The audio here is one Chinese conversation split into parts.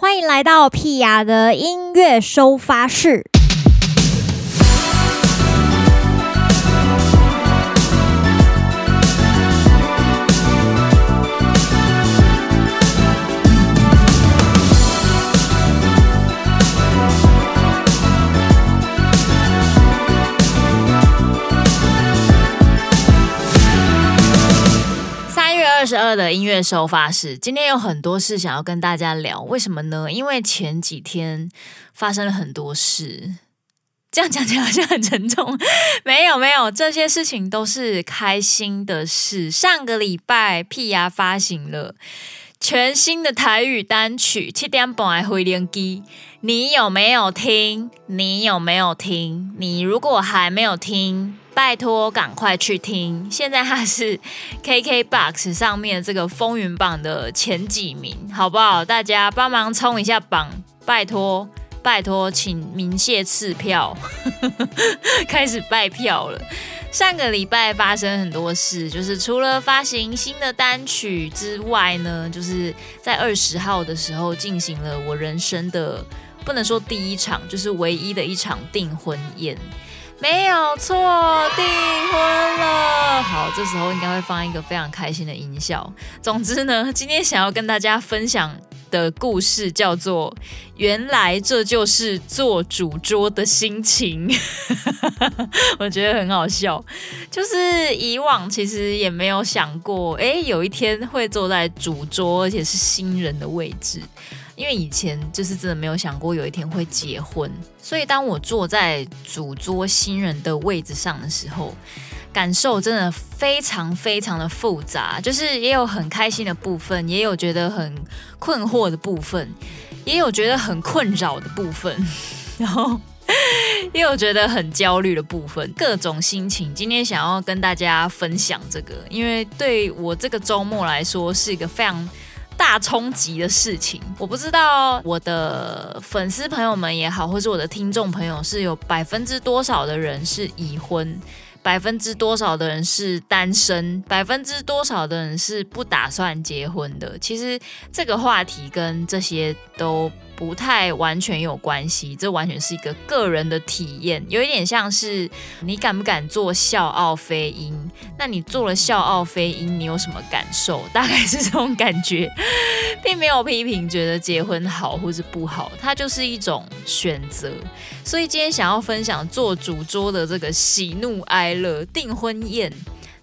欢迎来到屁雅的音乐收发室。十二的音乐收发室，今天有很多事想要跟大家聊，为什么呢？因为前几天发生了很多事，这样讲起来好像很沉重。没有没有，这些事情都是开心的事。上个礼拜，屁雅发行了全新的台语单曲《七点半的飞轮机》，你有没有听？你有没有听？你如果还没有听，拜托，赶快去听！现在它是 KKBOX 上面这个风云榜的前几名，好不好？大家帮忙冲一下榜，拜托，拜托，请明谢赐票，开始拜票了。上个礼拜发生很多事，就是除了发行新的单曲之外呢，就是在二十号的时候进行了我人生的不能说第一场，就是唯一的一场订婚宴。没有错，订婚了。好，这时候应该会放一个非常开心的音效。总之呢，今天想要跟大家分享的故事叫做“原来这就是做主桌的心情”，我觉得很好笑。就是以往其实也没有想过，哎，有一天会坐在主桌，而且是新人的位置。因为以前就是真的没有想过有一天会结婚，所以当我坐在主桌新人的位置上的时候，感受真的非常非常的复杂，就是也有很开心的部分，也有觉得很困惑的部分，也有觉得很困扰的部分，然后 也有觉得很焦虑的部分，各种心情。今天想要跟大家分享这个，因为对我这个周末来说是一个非常。大冲击的事情，我不知道我的粉丝朋友们也好，或是我的听众朋友，是有百分之多少的人是已婚，百分之多少的人是单身，百分之多少的人是不打算结婚的。其实这个话题跟这些都。不太完全有关系，这完全是一个个人的体验，有一点像是你敢不敢做笑傲飞鹰？那你做了笑傲飞鹰，你有什么感受？大概是这种感觉，并没有批评，觉得结婚好或是不好，它就是一种选择。所以今天想要分享做主桌的这个喜怒哀乐订婚宴。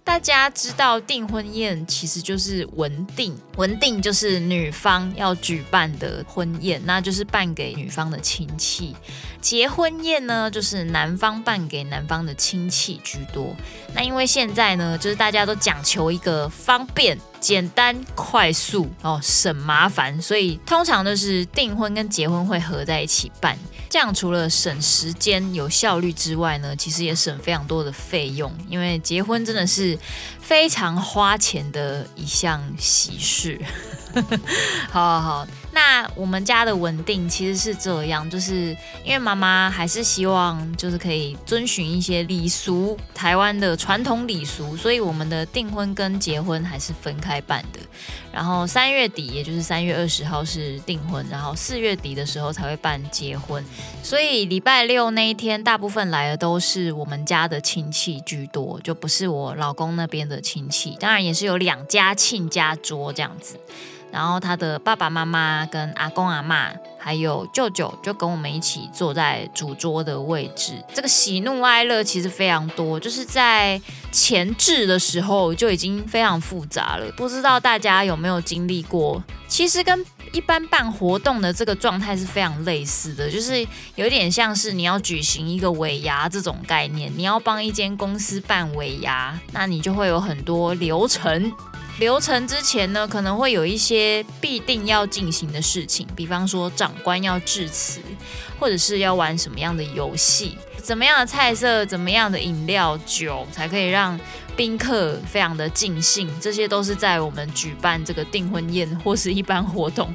大家知道订婚宴其实就是文定，文定就是女方要举办的婚宴，那就是办给女方的亲戚。结婚宴呢，就是男方办给男方的亲戚居多。那因为现在呢，就是大家都讲求一个方便、简单、快速哦，省麻烦，所以通常都是订婚跟结婚会合在一起办。这样除了省时间、有效率之外呢，其实也省非常多的费用。因为结婚真的是非常花钱的一项喜事。好 好好。那我们家的稳定其实是这样，就是因为妈妈还是希望就是可以遵循一些礼俗，台湾的传统礼俗，所以我们的订婚跟结婚还是分开办的。然后三月底，也就是三月二十号是订婚，然后四月底的时候才会办结婚。所以礼拜六那一天，大部分来的都是我们家的亲戚居多，就不是我老公那边的亲戚。当然也是有两家亲家桌这样子。然后他的爸爸妈妈跟阿公阿嬷还有舅舅就跟我们一起坐在主桌的位置。这个喜怒哀乐其实非常多，就是在前置的时候就已经非常复杂了。不知道大家有没有经历过？其实跟一般办活动的这个状态是非常类似的，就是有点像是你要举行一个尾牙这种概念，你要帮一间公司办尾牙，那你就会有很多流程。流程之前呢，可能会有一些必定要进行的事情，比方说长官要致辞，或者是要玩什么样的游戏，怎么样的菜色，怎么样的饮料酒，才可以让宾客非常的尽兴。这些都是在我们举办这个订婚宴或是一般活动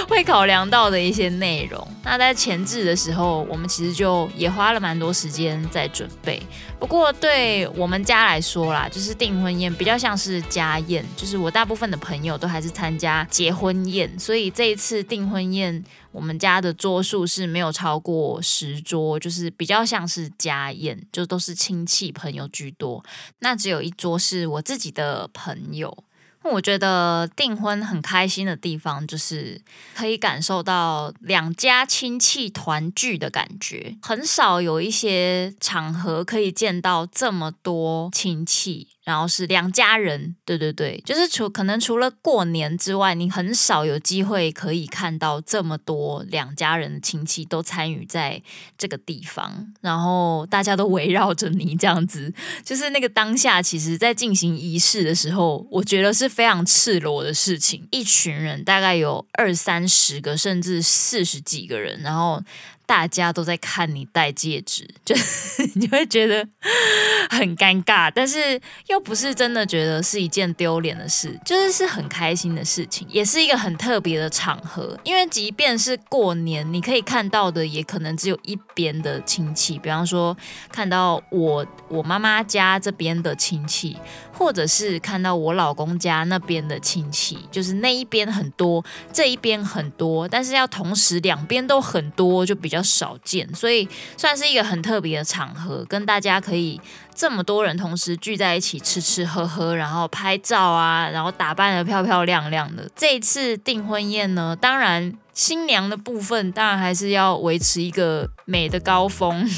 会考量到的一些内容。那在前置的时候，我们其实就也花了蛮多时间在准备。不过对我们家来说啦，就是订婚宴比较像是家宴，就是我大部分的朋友都还是参加结婚宴，所以这一次订婚宴，我们家的桌数是没有超过十桌，就是比较像是家宴，就都是亲戚朋友居多。那只有一桌是我自己的朋友。我觉得订婚很开心的地方，就是可以感受到两家亲戚团聚的感觉。很少有一些场合可以见到这么多亲戚。然后是两家人，对对对，就是除可能除了过年之外，你很少有机会可以看到这么多两家人的亲戚都参与在这个地方，然后大家都围绕着你这样子，就是那个当下，其实在进行仪式的时候，我觉得是非常赤裸的事情，一群人大概有二三十个，甚至四十几个人，然后。大家都在看你戴戒指，就 你会觉得 很尴尬，但是又不是真的觉得是一件丢脸的事，就是是很开心的事情，也是一个很特别的场合。因为即便是过年，你可以看到的也可能只有一边的亲戚，比方说看到我我妈妈家这边的亲戚。或者是看到我老公家那边的亲戚，就是那一边很多，这一边很多，但是要同时两边都很多，就比较少见，所以算是一个很特别的场合，跟大家可以这么多人同时聚在一起吃吃喝喝，然后拍照啊，然后打扮得漂漂亮亮的。这一次订婚宴呢，当然。新娘的部分当然还是要维持一个美的高峰，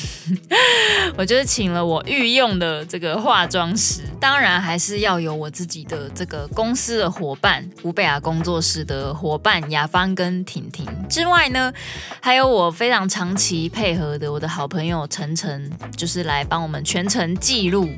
我就是请了我御用的这个化妆师，当然还是要有我自己的这个公司的伙伴吴贝雅工作室的伙伴雅芳跟婷婷。之外呢，还有我非常长期配合的我的好朋友晨晨，就是来帮我们全程记录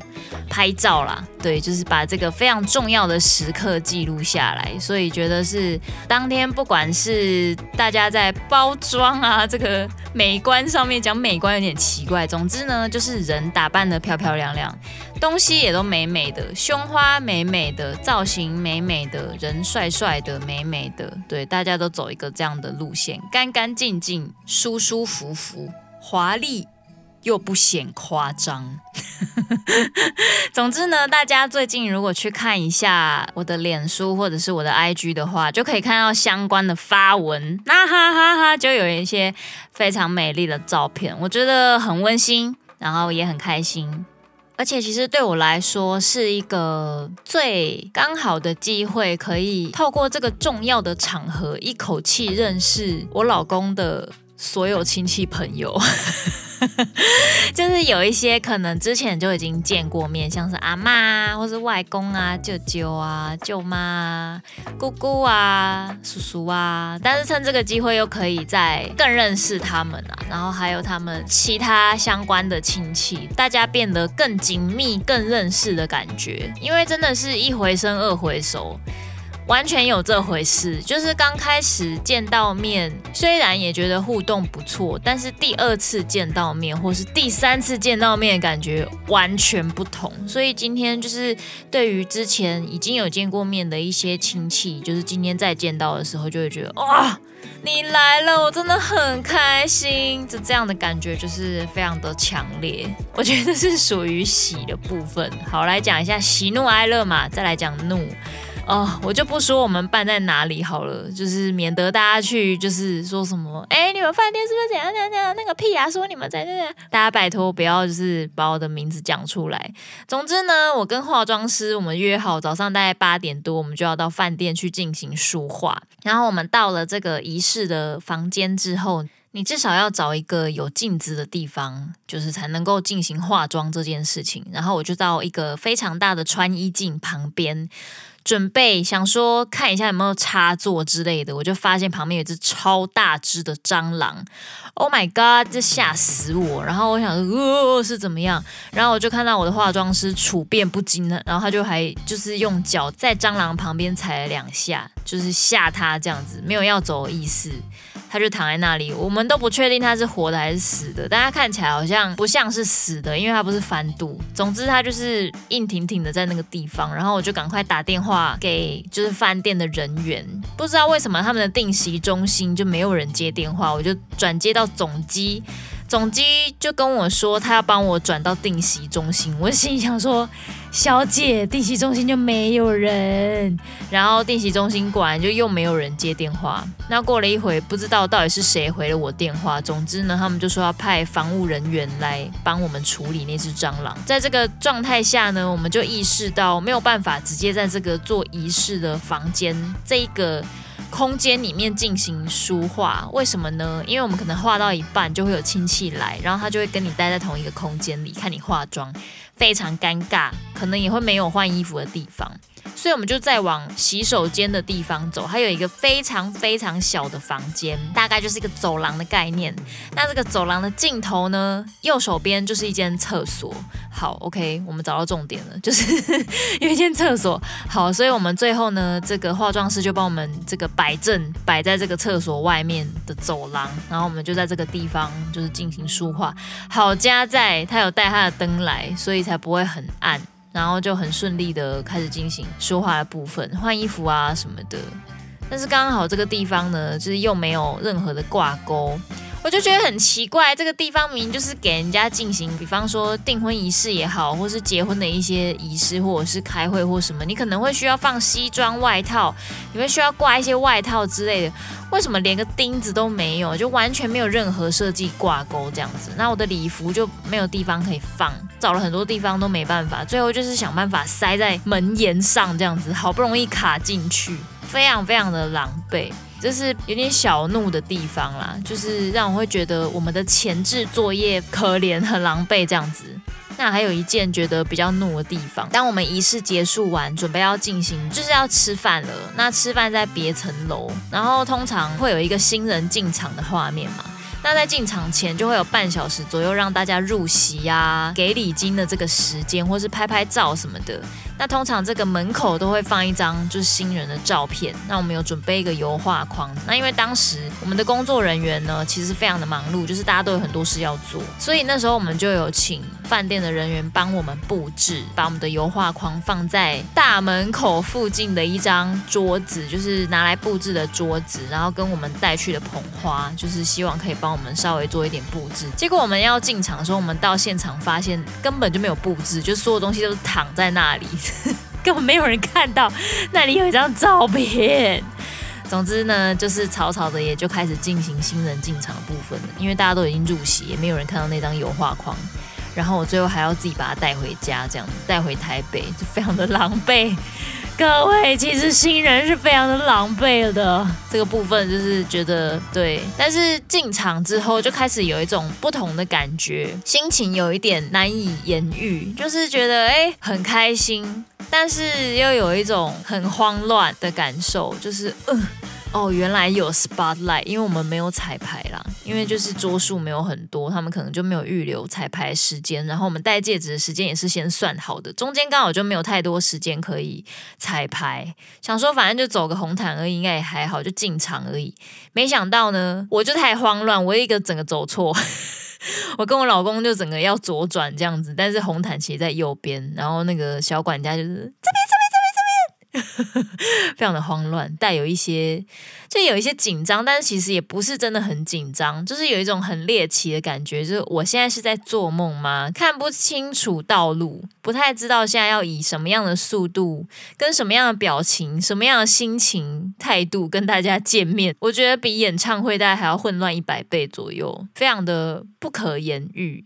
拍照啦，对，就是把这个非常重要的时刻记录下来，所以觉得是当天不管是大家在包装啊，这个美观上面讲美观有点奇怪。总之呢，就是人打扮得漂漂亮亮，东西也都美美的，胸花美美的，造型美美的，人帅帅的，美美的。对，大家都走一个这样的路线，干干净净，舒舒服服，华丽。又不显夸张。总之呢，大家最近如果去看一下我的脸书或者是我的 IG 的话，就可以看到相关的发文，那哈哈哈，就有一些非常美丽的照片，我觉得很温馨，然后也很开心，而且其实对我来说是一个最刚好的机会，可以透过这个重要的场合，一口气认识我老公的所有亲戚朋友。就是有一些可能之前就已经见过面，像是阿妈，或是外公啊、舅舅啊、舅妈、姑姑啊、叔叔啊，但是趁这个机会又可以再更认识他们啊，然后还有他们其他相关的亲戚，大家变得更紧密、更认识的感觉，因为真的是一回生二回熟。完全有这回事，就是刚开始见到面，虽然也觉得互动不错，但是第二次见到面，或是第三次见到面，感觉完全不同。所以今天就是对于之前已经有见过面的一些亲戚，就是今天再见到的时候，就会觉得哇，你来了，我真的很开心。就这样的感觉就是非常的强烈，我觉得是属于喜的部分。好，来讲一下喜怒哀乐嘛，再来讲怒。哦，我就不说我们办在哪里好了，就是免得大家去就是说什么，哎，你们饭店是不是怎样怎样怎样？那个屁啊，说你们在这，大家拜托不要就是把我的名字讲出来。总之呢，我跟化妆师我们约好早上大概八点多，我们就要到饭店去进行梳化。然后我们到了这个仪式的房间之后，你至少要找一个有镜子的地方，就是才能够进行化妆这件事情。然后我就到一个非常大的穿衣镜旁边。准备想说看一下有没有插座之类的，我就发现旁边有只超大只的蟑螂，Oh my god，这吓死我！然后我想说，哦，是怎么样？然后我就看到我的化妆师处变不惊的，然后他就还就是用脚在蟑螂旁边踩了两下，就是吓他这样子，没有要走的意思。他就躺在那里，我们都不确定他是活的还是死的，但他看起来好像不像是死的，因为他不是翻肚。总之他就是硬挺挺的在那个地方，然后我就赶快打电话。话给就是饭店的人员，不知道为什么他们的定席中心就没有人接电话，我就转接到总机。总机就跟我说，他要帮我转到定席中心。我心想说，小姐，定席中心就没有人。然后定席中心果然就又没有人接电话。那过了一会，不知道到底是谁回了我电话。总之呢，他们就说要派防务人员来帮我们处理那只蟑螂。在这个状态下呢，我们就意识到没有办法直接在这个做仪式的房间这一个。空间里面进行书画，为什么呢？因为我们可能画到一半就会有亲戚来，然后他就会跟你待在同一个空间里看你化妆，非常尴尬，可能也会没有换衣服的地方。所以我们就再往洗手间的地方走，还有一个非常非常小的房间，大概就是一个走廊的概念。那这个走廊的尽头呢，右手边就是一间厕所。好，OK，我们找到重点了，就是 有一间厕所。好，所以我们最后呢，这个化妆师就帮我们这个摆正，摆在这个厕所外面的走廊，然后我们就在这个地方就是进行书画。好，加在他有带他的灯来，所以才不会很暗。然后就很顺利的开始进行说话的部分，换衣服啊什么的。但是刚好这个地方呢，就是又没有任何的挂钩。我就觉得很奇怪，这个地方明明就是给人家进行，比方说订婚仪式也好，或是结婚的一些仪式，或者是开会或什么，你可能会需要放西装外套，你会需要挂一些外套之类的。为什么连个钉子都没有，就完全没有任何设计挂钩这样子？那我的礼服就没有地方可以放，找了很多地方都没办法，最后就是想办法塞在门沿上这样子，好不容易卡进去，非常非常的狼狈。就是有点小怒的地方啦，就是让我会觉得我们的前置作业可怜很狼狈这样子。那还有一件觉得比较怒的地方，当我们仪式结束完，准备要进行，就是要吃饭了。那吃饭在别层楼，然后通常会有一个新人进场的画面嘛。那在进场前就会有半小时左右让大家入席呀、给礼金的这个时间，或是拍拍照什么的。那通常这个门口都会放一张就是新人的照片。那我们有准备一个油画框。那因为当时我们的工作人员呢，其实非常的忙碌，就是大家都有很多事要做，所以那时候我们就有请饭店的人员帮我们布置，把我们的油画框放在大门口附近的一张桌子，就是拿来布置的桌子，然后跟我们带去的捧花，就是希望可以帮我们稍微做一点布置。结果我们要进场的时候，我们到现场发现根本就没有布置，就所有东西都是躺在那里。根本没有人看到那里有一张照片。总之呢，就是草草的也就开始进行新人进场的部分了，因为大家都已经入席，也没有人看到那张油画框。然后我最后还要自己把它带回家，这样带回台北，就非常的狼狈。各位，其实新人是非常的狼狈的，这个部分就是觉得对。但是进场之后就开始有一种不同的感觉，心情有一点难以言喻，就是觉得哎很开心，但是又有一种很慌乱的感受，就是嗯。呃哦，原来有 spotlight，因为我们没有彩排啦，因为就是桌数没有很多，他们可能就没有预留彩排时间，然后我们戴戒指的时间也是先算好的，中间刚好就没有太多时间可以彩排，想说反正就走个红毯而已，应该也还好，就进场而已。没想到呢，我就太慌乱，我一个整个走错，我跟我老公就整个要左转这样子，但是红毯其实在右边，然后那个小管家就是这边。非常的慌乱，带有一些，就有一些紧张，但是其实也不是真的很紧张，就是有一种很猎奇的感觉，就是我现在是在做梦吗？看不清楚道路，不太知道现在要以什么样的速度，跟什么样的表情，什么样的心情态度跟大家见面。我觉得比演唱会大概还要混乱一百倍左右，非常的不可言喻。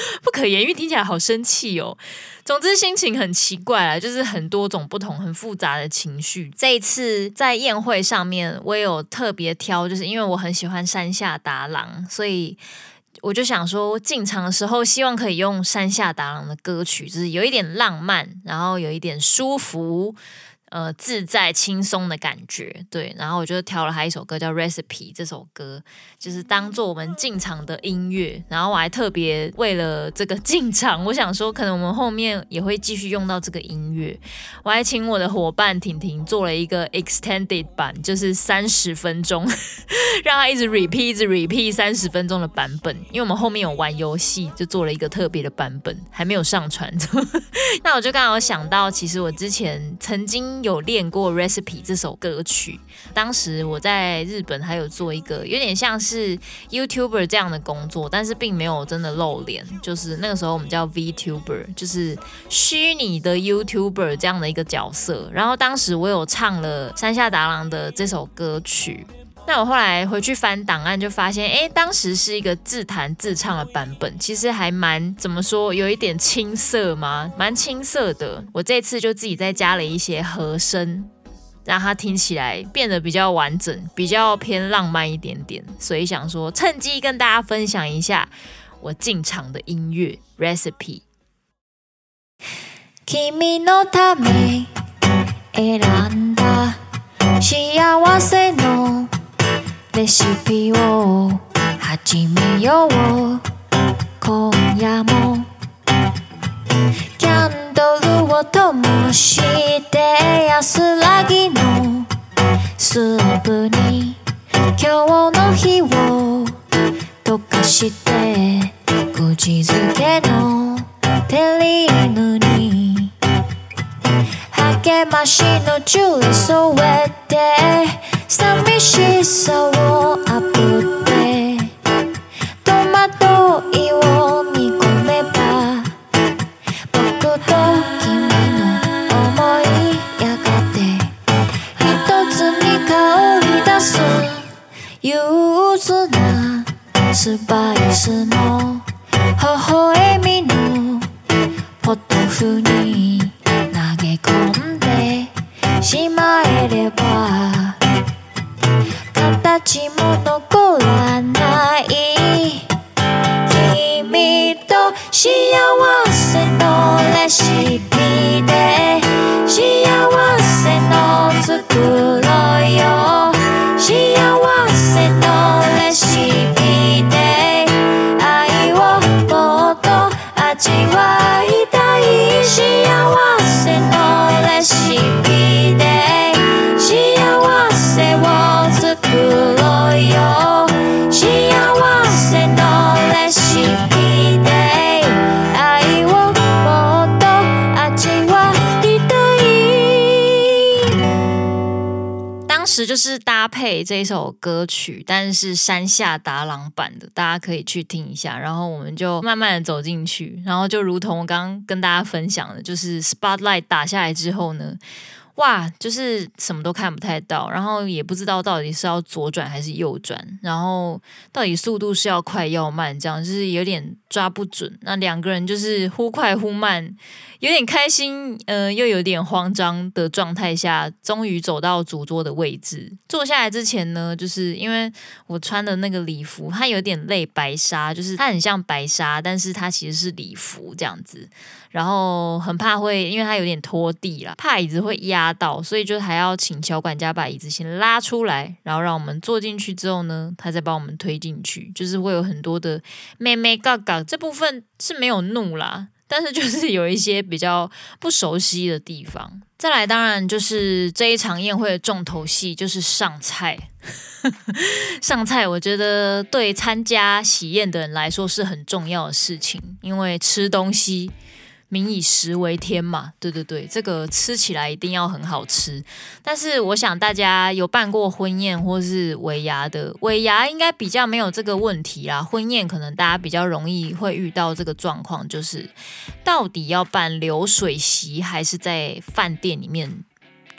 不可言喻，听起来好生气哦。总之心情很奇怪啊，就是很多种不同、很复杂的情绪。这一次在宴会上面，我也有特别挑，就是因为我很喜欢山下达郎，所以我就想说，进场的时候希望可以用山下达郎的歌曲，就是有一点浪漫，然后有一点舒服。呃，自在轻松的感觉，对，然后我就挑了他一首歌叫《Recipe》，这首歌就是当做我们进场的音乐，然后我还特别为了这个 进场，我想说可能我们后面也会继续用到这个音乐，我还请我的伙伴婷婷做了一个 extended 版，就是三十分钟，让他一直 repeat，一直 repeat 三十分钟的版本。因为我们后面有玩游戏，就做了一个特别的版本，还没有上传。那我就刚好想到，其实我之前曾经有练过《Recipe》这首歌曲。当时我在日本还有做一个有点像是 YouTuber 这样的工作，但是并没有真的露脸。就是那个时候我们叫 VTuber，就是虚拟的 YouTuber 这样的一个角色。然后当时我有唱了山下达郎的这首歌曲。那我后来回去翻档案，就发现，哎，当时是一个自弹自唱的版本，其实还蛮怎么说，有一点青涩吗？蛮青涩的。我这次就自己再加了一些和声，让它听起来变得比较完整，比较偏浪漫一点点。所以想说，趁机跟大家分享一下我进场的音乐 recipe。レシピを始めよう。今夜も。キャンドルを灯して安らぎの。スープに今日の日を。溶かして。口づけの。テリーヌに。励ましのジュレ添えて。寂しさをあぶって戸惑いを煮込めば仆と君の想いやがて一つに香り出す忧郁なスパイスの微笑みのポトフに投げ込んで。しまえればちも残らない。君と幸せ。就是搭配这首歌曲，但是山下达郎版的，大家可以去听一下。然后我们就慢慢的走进去，然后就如同我刚刚跟大家分享的，就是 spotlight 打下来之后呢。哇，就是什么都看不太到，然后也不知道到底是要左转还是右转，然后到底速度是要快要慢，这样就是有点抓不准。那两个人就是忽快忽慢，有点开心，呃，又有点慌张的状态下，终于走到主桌的位置。坐下来之前呢，就是因为我穿的那个礼服，它有点类白纱，就是它很像白纱，但是它其实是礼服这样子。然后很怕会，因为它有点拖地啦，怕椅子会压到，所以就还要请小管家把椅子先拉出来，然后让我们坐进去之后呢，他再帮我们推进去，就是会有很多的妹妹嘎嘎，这部分是没有怒啦，但是就是有一些比较不熟悉的地方。再来，当然就是这一场宴会的重头戏就是上菜，上菜，我觉得对参加喜宴的人来说是很重要的事情，因为吃东西。民以食为天嘛，对对对，这个吃起来一定要很好吃。但是我想大家有办过婚宴或是尾牙的，尾牙应该比较没有这个问题啦。婚宴可能大家比较容易会遇到这个状况，就是到底要办流水席还是在饭店里面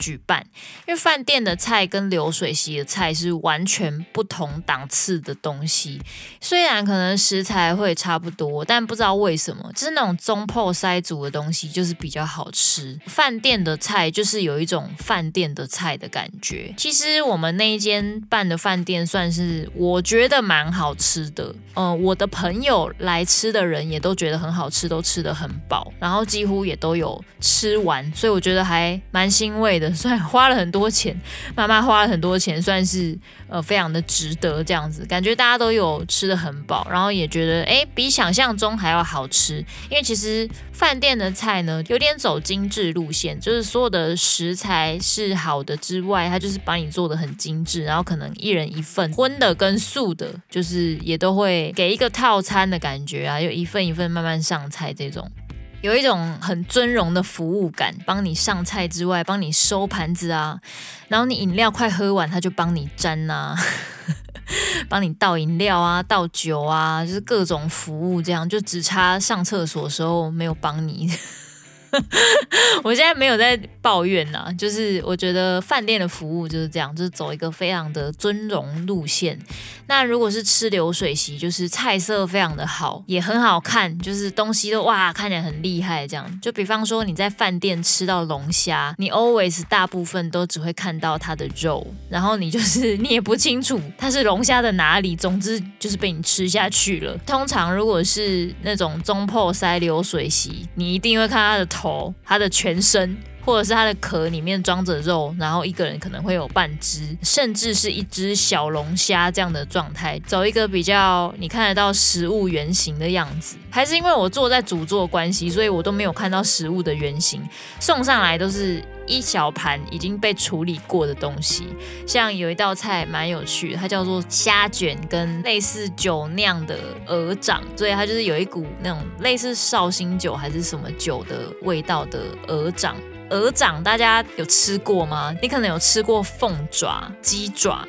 举办，因为饭店的菜跟流水席的菜是完全不同档次的东西。虽然可能食材会差不多，但不知道为什么，就是那种中破塞煮的东西就是比较好吃。饭店的菜就是有一种饭店的菜的感觉。其实我们那一间办的饭店算是我觉得蛮好吃的。嗯，我的朋友来吃的人也都觉得很好吃，都吃得很饱，然后几乎也都有吃完，所以我觉得还蛮欣慰的。算花了很多钱，妈妈花了很多钱，算是呃非常的值得这样子，感觉大家都有吃的很饱，然后也觉得诶比想象中还要好吃，因为其实饭店的菜呢有点走精致路线，就是所有的食材是好的之外，它就是把你做的很精致，然后可能一人一份荤的跟素的，就是也都会给一个套餐的感觉啊，就一份一份慢慢上菜这种。有一种很尊荣的服务感，帮你上菜之外，帮你收盘子啊，然后你饮料快喝完，他就帮你沾、啊，帮你倒饮料啊，倒酒啊，就是各种服务，这样就只差上厕所的时候没有帮你。我现在没有在抱怨啦，就是我觉得饭店的服务就是这样，就是走一个非常的尊荣路线。那如果是吃流水席，就是菜色非常的好，也很好看，就是东西都哇看起来很厉害这样。就比方说你在饭店吃到龙虾，你 always 大部分都只会看到它的肉，然后你就是你也不清楚它是龙虾的哪里，总之就是被你吃下去了。通常如果是那种中破塞流水席，你一定会看它的。头，它的全身，或者是它的壳里面装着肉，然后一个人可能会有半只，甚至是一只小龙虾这样的状态，走一个比较你看得到食物原型的样子。还是因为我坐在主座关系，所以我都没有看到食物的原型，送上来都是。一小盘已经被处理过的东西，像有一道菜蛮有趣，它叫做虾卷跟类似酒酿的鹅掌，所以它就是有一股那种类似绍兴酒还是什么酒的味道的鹅掌。鹅掌大家有吃过吗？你可能有吃过凤爪、鸡爪、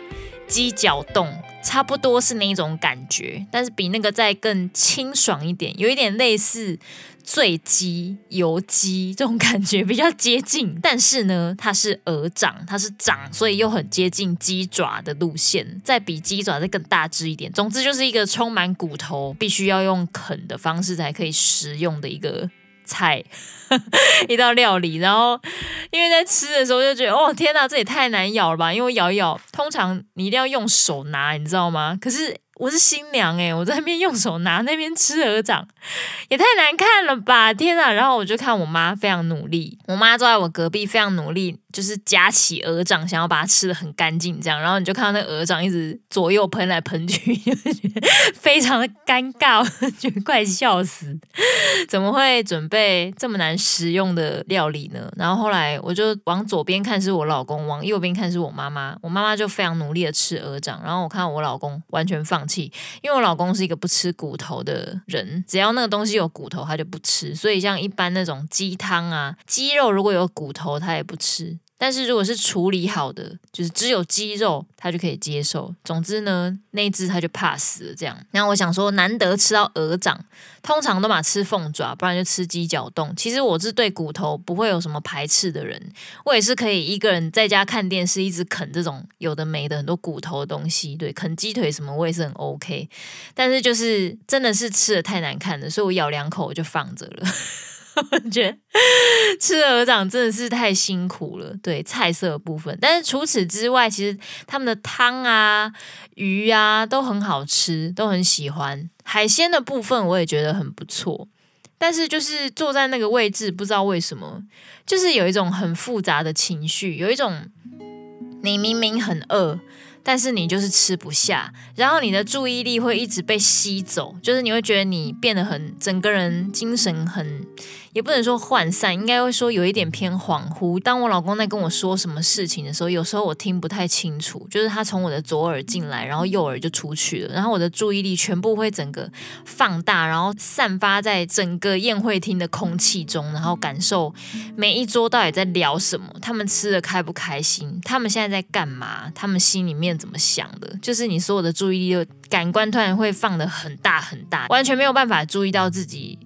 鸡脚冻，差不多是那一种感觉，但是比那个再更清爽一点，有一点类似。醉鸡、油鸡这种感觉比较接近，但是呢，它是鹅掌，它是掌，所以又很接近鸡爪的路线，再比鸡爪再更大只一点。总之就是一个充满骨头，必须要用啃的方式才可以食用的一个菜，一道料理。然后因为在吃的时候就觉得，哦天哪，这也太难咬了吧！因为咬一咬，通常你一定要用手拿，你知道吗？可是。我是新娘诶，我在那边用手拿，那边吃鹅掌，也太难看了吧！天啊！然后我就看我妈非常努力，我妈坐在我隔壁非常努力。就是夹起鹅掌，想要把它吃得很干净，这样，然后你就看到那鹅掌一直左右喷来喷去，非常的尴尬，觉得快笑死！怎么会准备这么难食用的料理呢？然后后来我就往左边看是我老公，往右边看是我妈妈。我妈妈就非常努力的吃鹅掌，然后我看到我老公完全放因为我老公是一个不吃骨头的人，只要那个东西有骨头，他就不吃。所以像一般那种鸡汤啊，鸡肉如果有骨头，他也不吃。但是如果是处理好的，就是只有鸡肉，他就可以接受。总之呢，那只他就怕死了这样。然后我想说，难得吃到鹅掌，通常都嘛吃凤爪，不然就吃鸡脚冻。其实我是对骨头不会有什么排斥的人，我也是可以一个人在家看电视，一直啃这种有的没的很多骨头的东西。对，啃鸡腿什么我也是很 OK。但是就是真的是吃的太难看了，所以我咬两口我就放着了。我 觉得吃鹅掌真的是太辛苦了，对菜色部分。但是除此之外，其实他们的汤啊、鱼啊都很好吃，都很喜欢。海鲜的部分我也觉得很不错。但是就是坐在那个位置，不知道为什么，就是有一种很复杂的情绪，有一种你明明很饿。但是你就是吃不下，然后你的注意力会一直被吸走，就是你会觉得你变得很，整个人精神很。也不能说涣散，应该会说有一点偏恍惚。当我老公在跟我说什么事情的时候，有时候我听不太清楚，就是他从我的左耳进来，然后右耳就出去了，然后我的注意力全部会整个放大，然后散发在整个宴会厅的空气中，然后感受每一桌到底在聊什么，他们吃的开不开心，他们现在在干嘛，他们心里面怎么想的，就是你所有的注意力感官突然会放得很大很大，完全没有办法注意到自己。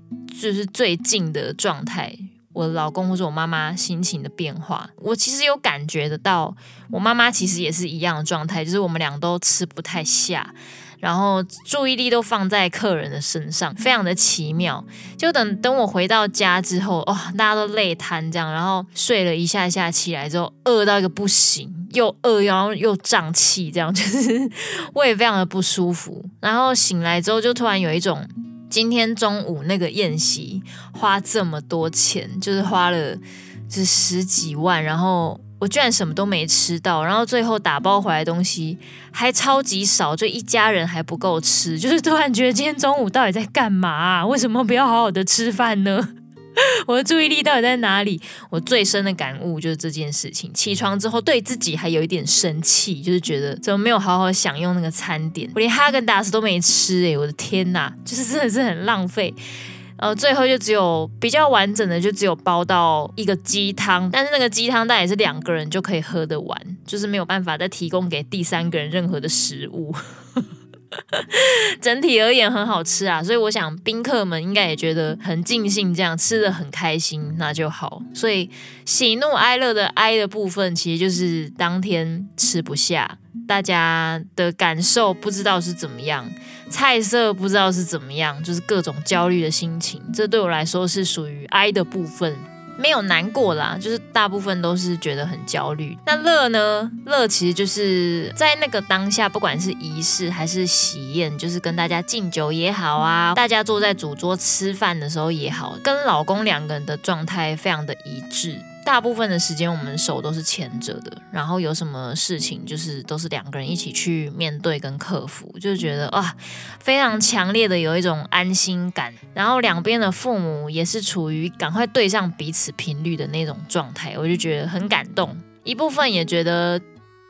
就是最近的状态，我老公或者我妈妈心情的变化，我其实有感觉得到。我妈妈其实也是一样的状态，就是我们俩都吃不太下，然后注意力都放在客人的身上，非常的奇妙。就等等我回到家之后，哦，大家都累瘫这样，然后睡了一下下，起来之后饿到一个不行，又饿然后又胀气，这样 就是我也非常的不舒服。然后醒来之后，就突然有一种。今天中午那个宴席花这么多钱，就是花了就是十几万，然后我居然什么都没吃到，然后最后打包回来的东西还超级少，就一家人还不够吃，就是突然觉得今天中午到底在干嘛？为什么不要好好的吃饭呢？我的注意力到底在哪里？我最深的感悟就是这件事情。起床之后对自己还有一点生气，就是觉得怎么没有好好享用那个餐点，我连哈根达斯都没吃诶、我的天呐，就是真的是很浪费。呃，最后就只有比较完整的，就只有包到一个鸡汤，但是那个鸡汤但也是两个人就可以喝得完，就是没有办法再提供给第三个人任何的食物。整体而言很好吃啊，所以我想宾客们应该也觉得很尽兴，这样吃得很开心，那就好。所以喜怒哀乐的哀的部分，其实就是当天吃不下，大家的感受不知道是怎么样，菜色不知道是怎么样，就是各种焦虑的心情，这对我来说是属于哀的部分。没有难过啦，就是大部分都是觉得很焦虑。那乐呢？乐其实就是在那个当下，不管是仪式还是喜宴，就是跟大家敬酒也好啊，大家坐在主桌吃饭的时候也好，跟老公两个人的状态非常的一致。大部分的时间，我们手都是牵着的，然后有什么事情，就是都是两个人一起去面对跟克服，就觉得哇，非常强烈的有一种安心感。然后两边的父母也是处于赶快对上彼此频率的那种状态，我就觉得很感动。一部分也觉得。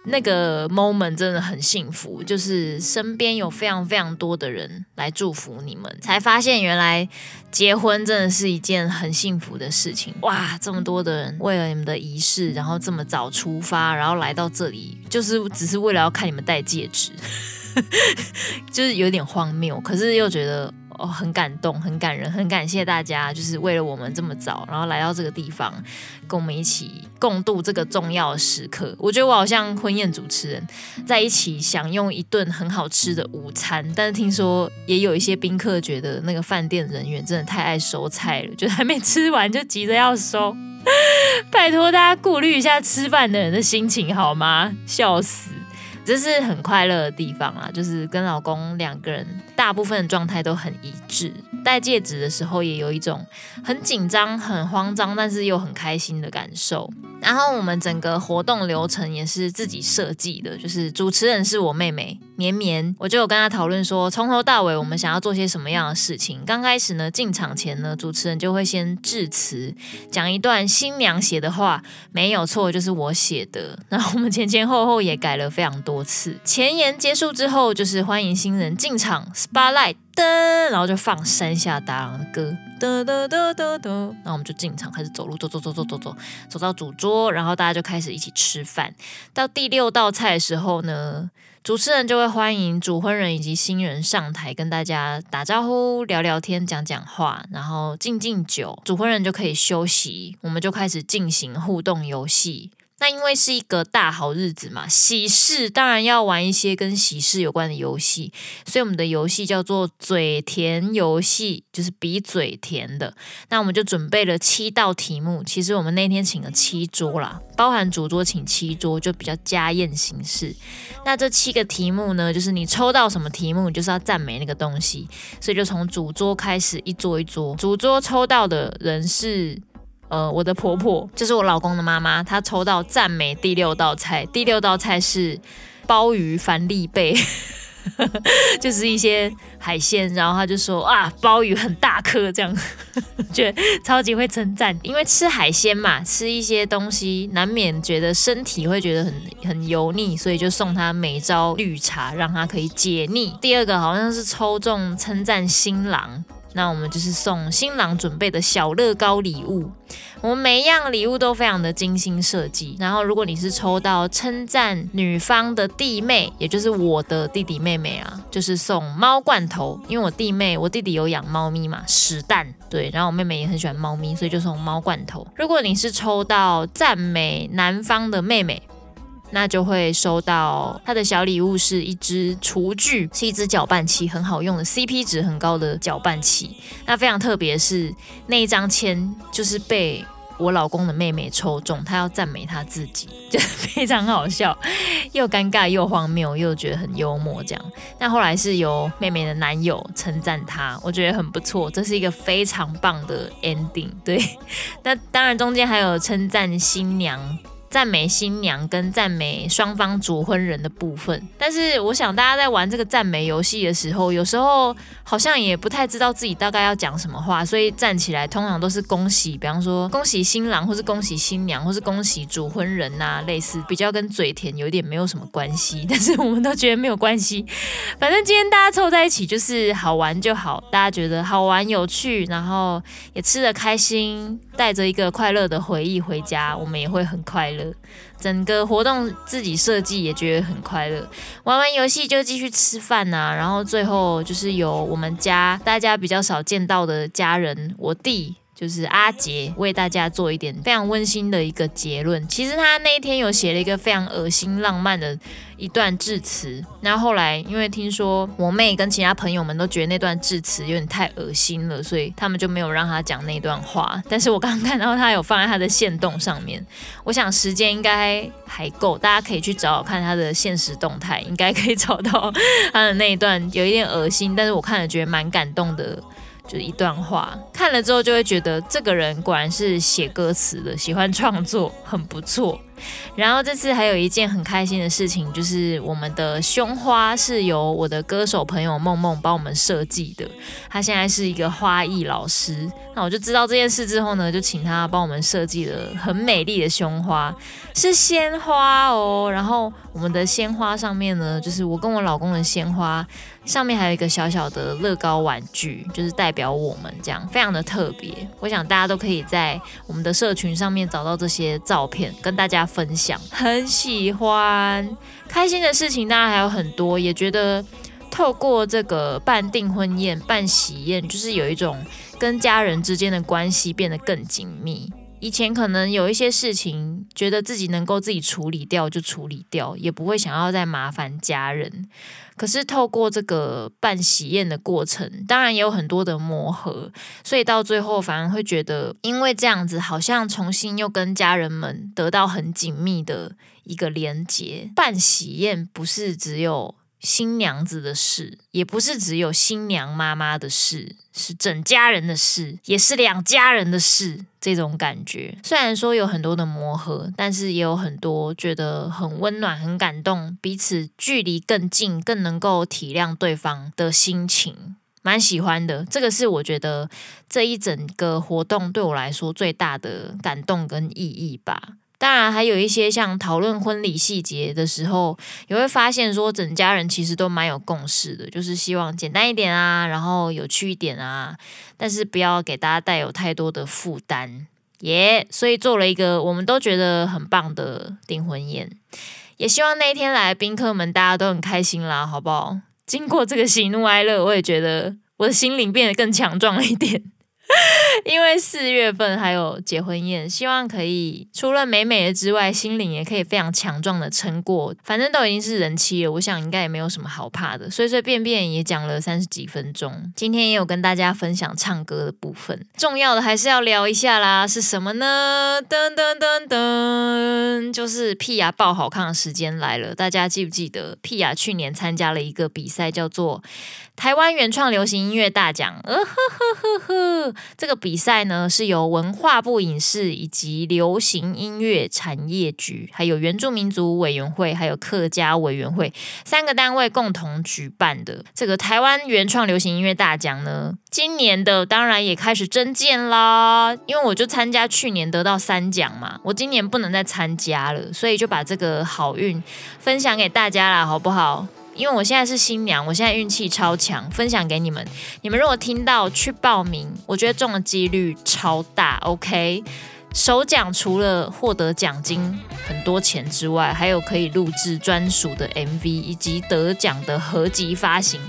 那个 moment 真的很幸福，就是身边有非常非常多的人来祝福你们，才发现原来结婚真的是一件很幸福的事情。哇，这么多的人为了你们的仪式，然后这么早出发，然后来到这里，就是只是为了要看你们戴戒指，就是有点荒谬，可是又觉得。哦，很感动，很感人，很感谢大家，就是为了我们这么早，然后来到这个地方，跟我们一起共度这个重要的时刻。我觉得我好像婚宴主持人，在一起享用一顿很好吃的午餐。但是听说也有一些宾客觉得那个饭店人员真的太爱收菜了，就还没吃完就急着要收。拜托大家顾虑一下吃饭的人的心情好吗？笑死！这是很快乐的地方啊，就是跟老公两个人大部分的状态都很一致。戴戒指的时候也有一种很紧张、很慌张，但是又很开心的感受。然后我们整个活动流程也是自己设计的，就是主持人是我妹妹绵绵，我就有跟她讨论说，从头到尾我们想要做些什么样的事情。刚开始呢，进场前呢，主持人就会先致辞，讲一段新娘写的话，没有错，就是我写的。然后我们前前后后也改了非常多次。前言结束之后，就是欢迎新人进场，Spotlight。噔，然后就放山下达郎的歌，噔噔噔噔噔，然后我们就进场开始走路，走走走走走走，走到主桌，然后大家就开始一起吃饭。到第六道菜的时候呢，主持人就会欢迎主婚人以及新人上台，跟大家打招呼、聊聊天、讲讲话，然后敬敬酒，主婚人就可以休息，我们就开始进行互动游戏。那因为是一个大好日子嘛，喜事当然要玩一些跟喜事有关的游戏，所以我们的游戏叫做嘴甜游戏，就是比嘴甜的。那我们就准备了七道题目，其实我们那天请了七桌啦，包含主桌请七桌，就比较家宴形式。那这七个题目呢，就是你抽到什么题目，你就是要赞美那个东西，所以就从主桌开始一桌一桌，主桌抽到的人是。呃，我的婆婆就是我老公的妈妈，她抽到赞美第六道菜，第六道菜是鲍鱼帆立贝，就是一些海鲜，然后她就说啊，鲍鱼很大颗，这样，觉得超级会称赞，因为吃海鲜嘛，吃一些东西难免觉得身体会觉得很很油腻，所以就送她每招绿茶，让她可以解腻。第二个好像是抽中称赞新郎。那我们就是送新郎准备的小乐高礼物，我们每一样礼物都非常的精心设计。然后，如果你是抽到称赞女方的弟妹，也就是我的弟弟妹妹啊，就是送猫罐头，因为我弟妹、我弟弟有养猫咪嘛，屎蛋，对，然后我妹妹也很喜欢猫咪，所以就送猫罐头。如果你是抽到赞美男方的妹妹。那就会收到他的小礼物，是一支厨具，是一支搅拌器，很好用的，CP 值很高的搅拌器。那非常特别是那一张签，就是被我老公的妹妹抽中，她要赞美她自己，就非常好笑，又尴尬又荒谬，又觉得很幽默这样。那后来是由妹妹的男友称赞她，我觉得很不错，这是一个非常棒的 ending。对，那当然中间还有称赞新娘。赞美新娘跟赞美双方主婚人的部分。但是我想大家在玩这个赞美游戏的时候，有时候好像也不太知道自己大概要讲什么话，所以站起来通常都是恭喜，比方说恭喜新郎，或是恭喜新娘，或是恭喜主婚人呐、类似比较跟嘴甜有点没有什么关系。但是我们都觉得没有关系，反正今天大家凑在一起就是好玩就好，大家觉得好玩有趣，然后也吃得开心，带着一个快乐的回忆回家，我们也会很快乐。整个活动自己设计也觉得很快乐，玩完游戏就继续吃饭呐、啊，然后最后就是有我们家大家比较少见到的家人，我弟。就是阿杰为大家做一点非常温馨的一个结论。其实他那一天有写了一个非常恶心浪漫的一段致辞，然后来因为听说我妹跟其他朋友们都觉得那段致辞有点太恶心了，所以他们就没有让他讲那段话。但是我刚刚看到他有放在他的线动上面，我想时间应该还够，大家可以去找找看他的现实动态，应该可以找到他的那一段有一点恶心，但是我看了觉得蛮感动的。就是一段话，看了之后就会觉得这个人果然是写歌词的，喜欢创作，很不错。然后这次还有一件很开心的事情，就是我们的胸花是由我的歌手朋友梦梦帮我们设计的。他现在是一个花艺老师，那我就知道这件事之后呢，就请他帮我们设计了很美丽的胸花，是鲜花哦。然后我们的鲜花上面呢，就是我跟我老公的鲜花，上面还有一个小小的乐高玩具，就是代表我们这样，非常的特别。我想大家都可以在我们的社群上面找到这些照片，跟大家。分享很喜欢，开心的事情当然还有很多，也觉得透过这个办订婚宴、办喜宴，就是有一种跟家人之间的关系变得更紧密。以前可能有一些事情，觉得自己能够自己处理掉就处理掉，也不会想要再麻烦家人。可是透过这个办喜宴的过程，当然也有很多的磨合，所以到最后反而会觉得，因为这样子好像重新又跟家人们得到很紧密的一个连结。办喜宴不是只有新娘子的事，也不是只有新娘妈妈的事，是整家人的事，也是两家人的事。这种感觉，虽然说有很多的磨合，但是也有很多觉得很温暖、很感动，彼此距离更近，更能够体谅对方的心情，蛮喜欢的。这个是我觉得这一整个活动对我来说最大的感动跟意义吧。当然，还有一些像讨论婚礼细节的时候，也会发现说，整家人其实都蛮有共识的，就是希望简单一点啊，然后有趣一点啊，但是不要给大家带有太多的负担，耶、所以做了一个我们都觉得很棒的订婚宴，也希望那一天来宾客们大家都很开心啦，好不好？经过这个喜怒哀乐，我也觉得我的心灵变得更强壮了一点。因为四月份还有结婚宴，希望可以除了美美的之外，心灵也可以非常强壮的撑过。反正都已经是人妻了，我想应该也没有什么好怕的。随随便便也讲了三十几分钟，今天也有跟大家分享唱歌的部分。重要的还是要聊一下啦，是什么呢？噔噔噔噔，就是屁雅爆好看的时间来了。大家记不记得屁雅去年参加了一个比赛，叫做台湾原创流行音乐大奖？呃呵呵呵呵。这个比赛呢，是由文化部影视以及流行音乐产业局，还有原住民族委员会，还有客家委员会三个单位共同举办的。这个台湾原创流行音乐大奖呢，今年的当然也开始征件啦。因为我就参加去年得到三奖嘛，我今年不能再参加了，所以就把这个好运分享给大家啦，好不好？因为我现在是新娘，我现在运气超强，分享给你们。你们如果听到去报名，我觉得中的几率超大。OK，首奖除了获得奖金很多钱之外，还有可以录制专属的 MV，以及得奖的合集发行，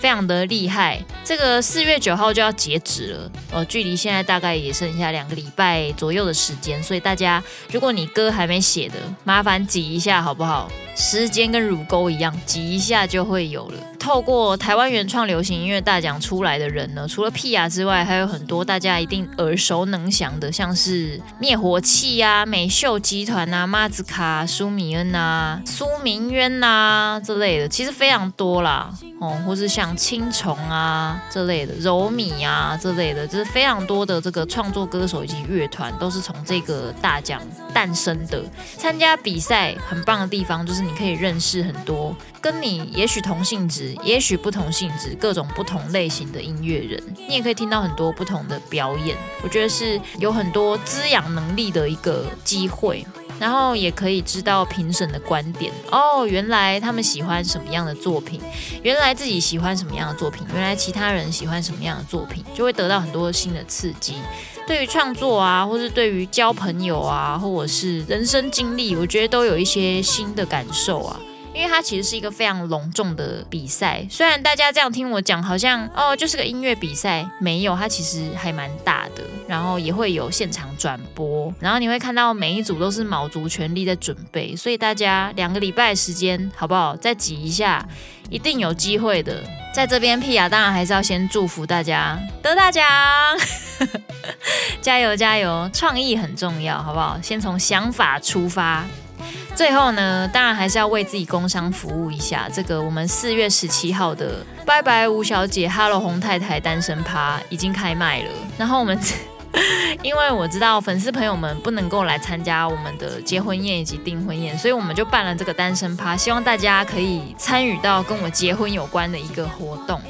非常的厉害。这个四月九号就要截止了，呃，距离现在大概也剩下两个礼拜左右的时间，所以大家如果你歌还没写的，麻烦挤一下好不好？时间跟乳沟一样，挤一下就会有了。透过台湾原创流行音乐大奖出来的人呢，除了 Pia 之外，还有很多大家一定耳熟能详的，像是灭火器啊、美秀集团啊、马子卡、苏米恩啊、苏明渊啊之类的，其实非常多啦。哦，或是像青虫啊这类的，柔米啊这类的，就是非常多的这个创作歌手以及乐团，都是从这个大奖诞生的。参加比赛很棒的地方，就是你可以认识很多跟你也许同性质，也许不同性质，各种不同类型的音乐人。你也可以听到很多不同的表演，我觉得是有很多滋养能力的一个机会。然后也可以知道评审的观点哦，原来他们喜欢什么样的作品，原来自己喜欢什么样的作品，原来其他人喜欢什么样的作品，就会得到很多新的刺激。对于创作啊，或是对于交朋友啊，或者是人生经历，我觉得都有一些新的感受啊。因为它其实是一个非常隆重的比赛，虽然大家这样听我讲，好像哦就是个音乐比赛，没有，它其实还蛮大的，然后也会有现场转播，然后你会看到每一组都是卯足全力在准备，所以大家两个礼拜时间，好不好？再挤一下，一定有机会的。在这边，Pia 当然还是要先祝福大家得大奖，加油加油！创意很重要，好不好？先从想法出发。最后呢，当然还是要为自己工商服务一下。这个我们四月十七号的拜拜吴小姐，Hello 红太太单身趴已经开卖了。然后我们，因为我知道粉丝朋友们不能够来参加我们的结婚宴以及订婚宴，所以我们就办了这个单身趴，希望大家可以参与到跟我结婚有关的一个活动。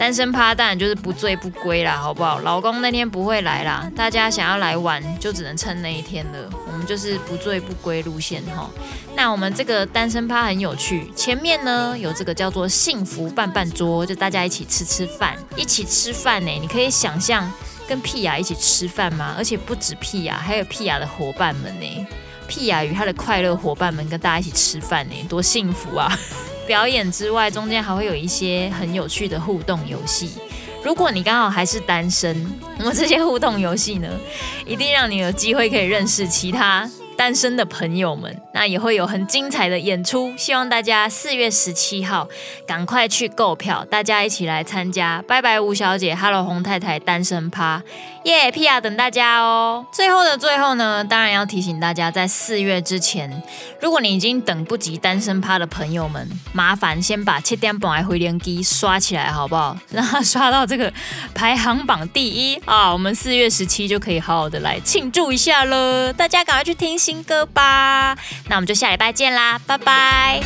单身趴当然就是不醉不归啦，好不好？老公那天不会来啦，大家想要来玩就只能趁那一天了。我们就是不醉不归路线哈。那我们这个单身趴很有趣，前面呢有这个叫做幸福伴伴桌，就大家一起吃吃饭，一起吃饭呢。你可以想象跟屁雅一起吃饭吗？而且不止屁雅还有屁雅的伙伴们呢。Pia 与他的快乐伙伴们跟大家一起吃饭呢，多幸福啊！表演之外，中间还会有一些很有趣的互动游戏。如果你刚好还是单身，那么这些互动游戏呢，一定让你有机会可以认识其他单身的朋友们。那也会有很精彩的演出，希望大家四月十七号赶快去购票，大家一起来参加。拜拜，吴小姐，Hello 红太太，单身趴。耶，Pia 等大家哦！最后的最后呢，当然要提醒大家，在四月之前，如果你已经等不及单身趴的朋友们，麻烦先把七点半的回连机刷起来，好不好？让他刷到这个排行榜第一啊！我们四月十七就可以好好的来庆祝一下了。大家赶快去听听歌吧！那我们就下礼拜见啦，拜拜。